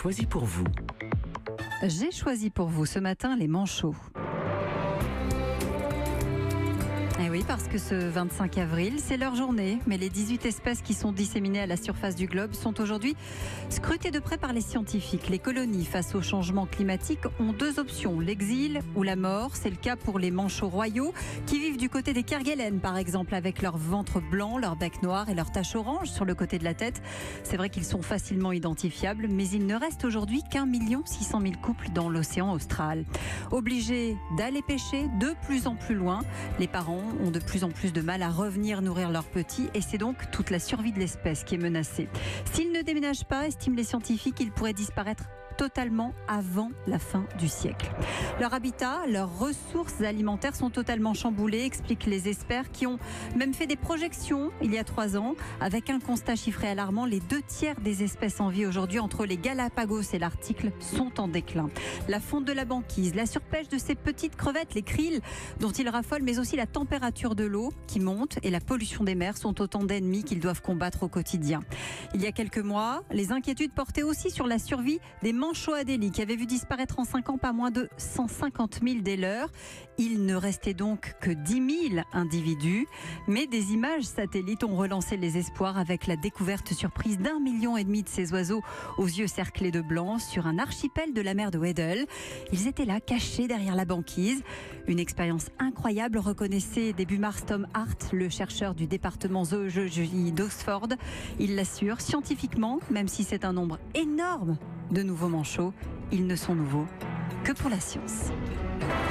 Choisis pour vous. J'ai choisi pour vous ce matin les manchots. Parce que ce 25 avril, c'est leur journée. Mais les 18 espèces qui sont disséminées à la surface du globe sont aujourd'hui scrutées de près par les scientifiques. Les colonies face au changement climatique ont deux options, l'exil ou la mort. C'est le cas pour les manchots royaux qui vivent du côté des Kerguelen, par exemple, avec leur ventre blanc, leur bec noir et leur tache orange sur le côté de la tête. C'est vrai qu'ils sont facilement identifiables, mais il ne reste aujourd'hui qu'un million six cent mille couples dans l'océan austral. Obligés d'aller pêcher de plus en plus loin, les parents ont de plus en plus de mal à revenir nourrir leurs petits et c'est donc toute la survie de l'espèce qui est menacée. S'ils ne déménagent pas, estiment les scientifiques, ils pourraient disparaître totalement avant la fin du siècle. Leur habitat, leurs ressources alimentaires sont totalement chamboulées, expliquent les experts qui ont même fait des projections il y a trois ans avec un constat chiffré alarmant. Les deux tiers des espèces en vie aujourd'hui entre les Galapagos et l'Arctique sont en déclin. La fonte de la banquise, la surpêche de ces petites crevettes, les krills dont ils raffolent, mais aussi la température de l'eau qui monte et la pollution des mers sont autant d'ennemis qu'ils doivent combattre au quotidien. Il y a quelques mois, les inquiétudes portaient aussi sur la survie des Adélie qui avait vu disparaître en 5 ans pas moins de 150 000 dès leurs. Il ne restait donc que 10 000 individus, mais des images satellites ont relancé les espoirs avec la découverte surprise d'un million et demi de ces oiseaux aux yeux cerclés de blanc sur un archipel de la mer de Weddell. Ils étaient là, cachés derrière la banquise. Une expérience incroyable, reconnaissait début mars Tom Hart, le chercheur du département zoologie d'Oxford. Il l'assure scientifiquement, même si c'est un nombre énorme de nouveaux manchots, ils ne sont nouveaux que pour la science.